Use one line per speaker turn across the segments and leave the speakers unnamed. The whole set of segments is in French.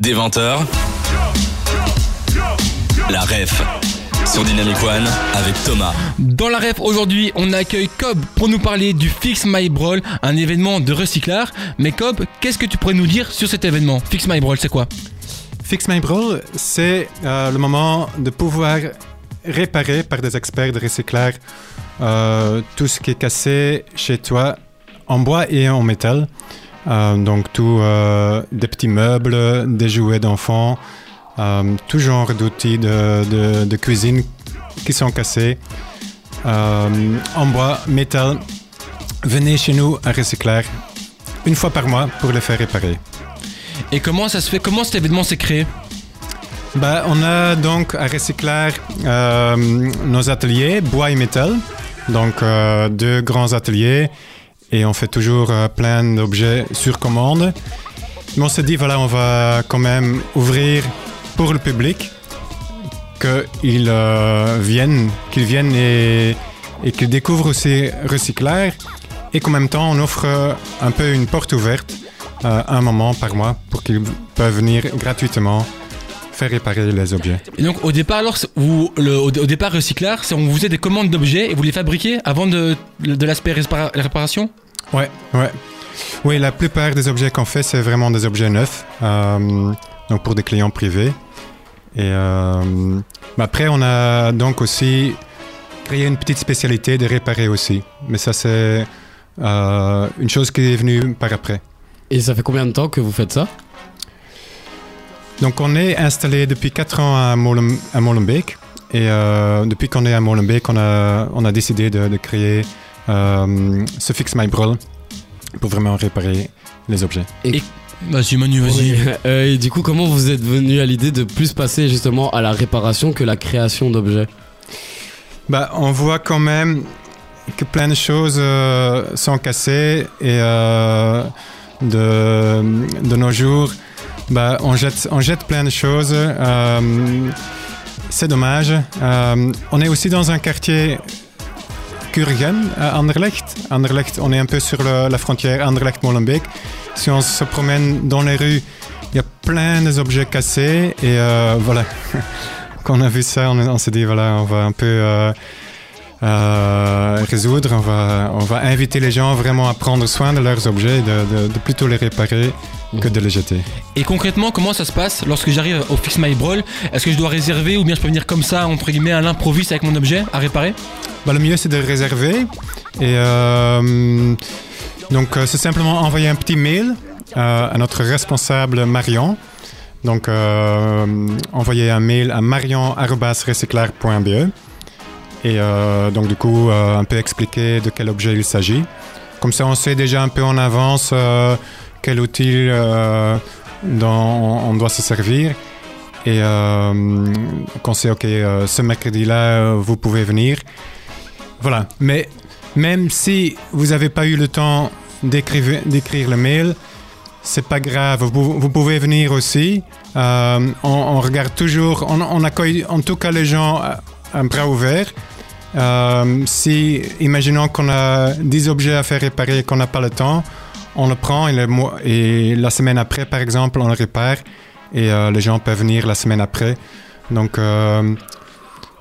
Des 20h, la ref sur Dynamic One avec Thomas.
Dans la ref aujourd'hui, on accueille Cobb pour nous parler du Fix My Brawl, un événement de recyclage. Mais Cobb, qu'est-ce que tu pourrais nous dire sur cet événement? Fix My Brawl, c'est quoi?
Fix My Brawl, c'est euh, le moment de pouvoir réparer par des experts de recyclage euh, tout ce qui est cassé chez toi en bois et en métal. Euh, donc tout euh, des petits meubles, des jouets d'enfants, euh, tout genre d'outils de, de- de cuisine qui sont cassés en bois, métal. Venez chez nous à Recyclaire une fois par mois pour les faire réparer.
Et comment ça se fait Comment cet événement s'est créé?
Bah, on a donc à Recyclaire euh, nos ateliers bois et métal. Donc euh, deux grands ateliers et on fait toujours euh, plein d'objets sur commande. Mais on s'est dit, voilà, on va quand même ouvrir pour le public qu'ils euh, viennent, et, qu'ils découvrent aussi Recyclaire et qu'en même temps on offre euh, un peu une porte ouverte un moment par mois pour qu'ils peuvent venir gratuitement faire réparer les objets.
Et donc au départ, alors, c'est- vous, le- au, au départ recyclage, c'est on vous faisait des commandes d'objets et vous les fabriquez avant de, de l'aspect répara- réparation?
Ouais, ouais. Oui, la plupart des objets qu'on fait, c'est vraiment des objets neufs, euh, donc pour des clients privés. Et euh, après, on a donc aussi créé une petite spécialité de réparer aussi. Mais ça, c'est euh, une chose qui est venue par après.
Et ça fait combien de temps que vous faites ça?
Donc, on est installé depuis 4 ans à, Molen- à Molenbeek. Et euh, depuis qu'on est à Molenbeek, on a, on a décidé de, de créer euh, ce Fix My Brawl pour vraiment réparer les objets.
Vas-y Manu, vas-y.
Euh, et du coup, comment vous êtes venu à l'idée de plus passer justement à la réparation que la création d'objets?
Bah, on voit quand même que plein de choses euh, sont cassées et euh, de, de nos jours, bah, on, jette, on jette plein de choses. euh, c'est dommage. Euh, on est aussi dans un quartier Kurgen à Anderlecht. Anderlecht, on est un peu sur la frontière Anderlecht-Molenbeek. Si on se promène dans les rues, il y a plein d'objets cassés et euh, voilà. Quand on a vu ça, on, s'est dit voilà, on va un peu euh, euh, résoudre, on va, on va inviter les gens vraiment à prendre soin de leurs objets, et de, de- de plutôt les réparer que de les jeter.
Et concrètement, comment ça se passe lorsque j'arrive au Fix My Brawl? Est-ce que je dois réserver ou bien je peux venir comme ça, entre guillemets, à l'improviste avec mon objet à réparer?
Bah, le mieux, c'est de réserver. Et euh, donc, euh, c'est simplement envoyer un petit mail euh, à notre responsable Marion. Donc, euh, envoyer un mail à marion.recyclaire.be. Et donc, du coup, un peu expliquer de quel objet il s'agit. Comme ça, on sait déjà un peu en avance quel outil euh, dont on doit se servir. Et euh, qu'on sait, OK, euh, ce mercredi-là, vous pouvez venir. Voilà. Mais même si vous n'avez pas eu le temps d'écrire le mail, c'est pas grave. Vous, pouvez venir aussi. On, regarde toujours, on, accueille en tout cas les gens à, bras ouverts. Si, imaginons qu'on a 10 objets à faire réparer et qu'on n'a pas le temps, on le prend et, le mois- et la semaine après, par exemple, on le répare et euh, les gens peuvent venir la semaine après. Donc, euh,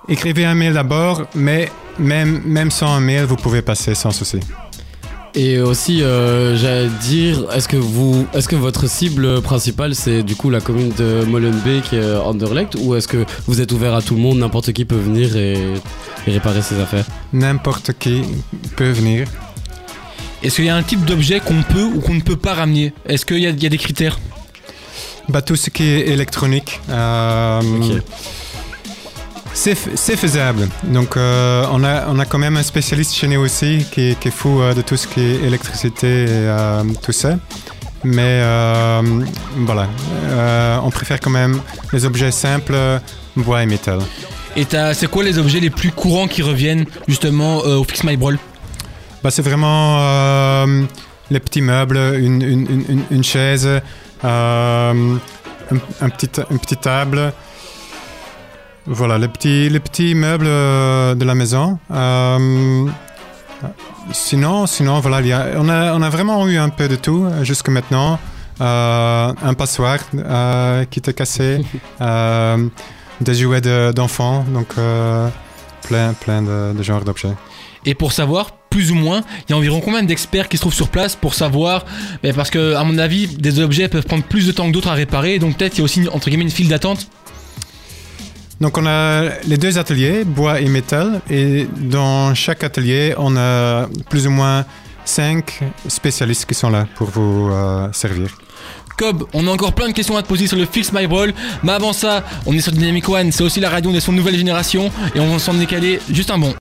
écrivez un mail d'abord, mais même, même sans un mail, vous pouvez passer sans souci.
Et aussi, euh, j'allais dire, est-ce que vous, est-ce que votre cible principale c'est du coup la commune de Molenbeek, euh, Anderlecht, ou est-ce que vous êtes ouvert à tout le monde, n'importe qui peut venir et, et réparer ses affaires?
N'importe qui peut venir.
Est-ce qu'il y a un type d'objet qu'on peut ou qu'on ne peut pas ramener Est-ce qu'il y, a- il y a des critères
Bah, tout ce qui est électronique. euh. C'est faisable. Donc, euh, on, a, on a quand même un spécialiste chez nous aussi qui, qui est fou euh, de tout ce qui est électricité et euh, tout ça. Mais euh, voilà, Euh, on préfère quand même les objets simples, bois et métal.
Et t'as- c'est quoi les objets les plus courants qui reviennent justement euh, au Fix My Brawl
Bah, c'est vraiment euh, les petits meubles, une, une, une- une- chaise, euh, un, un petit, une petite table. Voilà, les petits, les petits meubles euh, de la maison. Sinon, sinon, voilà, il y a, on, a, on a vraiment eu un peu de tout jusque maintenant. euh, un passoire euh, qui était cassé, euh, des jouets de- d'enfants, donc plein, plein de, de genres d'objets.
Et pour savoir, plus ou moins, il y a environ combien d'experts qui se trouvent sur place pour savoir ben, Parce que, à mon avis, des objets peuvent prendre plus de temps que d'autres à réparer, donc peut-être il y a aussi, entre guillemets, une file d'attente.
Donc on a les deux ateliers, bois et métal, et dans chaque atelier, on a plus ou moins cinq spécialistes qui sont là pour vous euh, servir.
Cobb, on a encore plein de questions à te poser sur le Fix My Brawl, mais avant ça, on est sur Dynamic One, c'est aussi la radio sons de nouvelle génération, et on va s'en décaler juste un bon.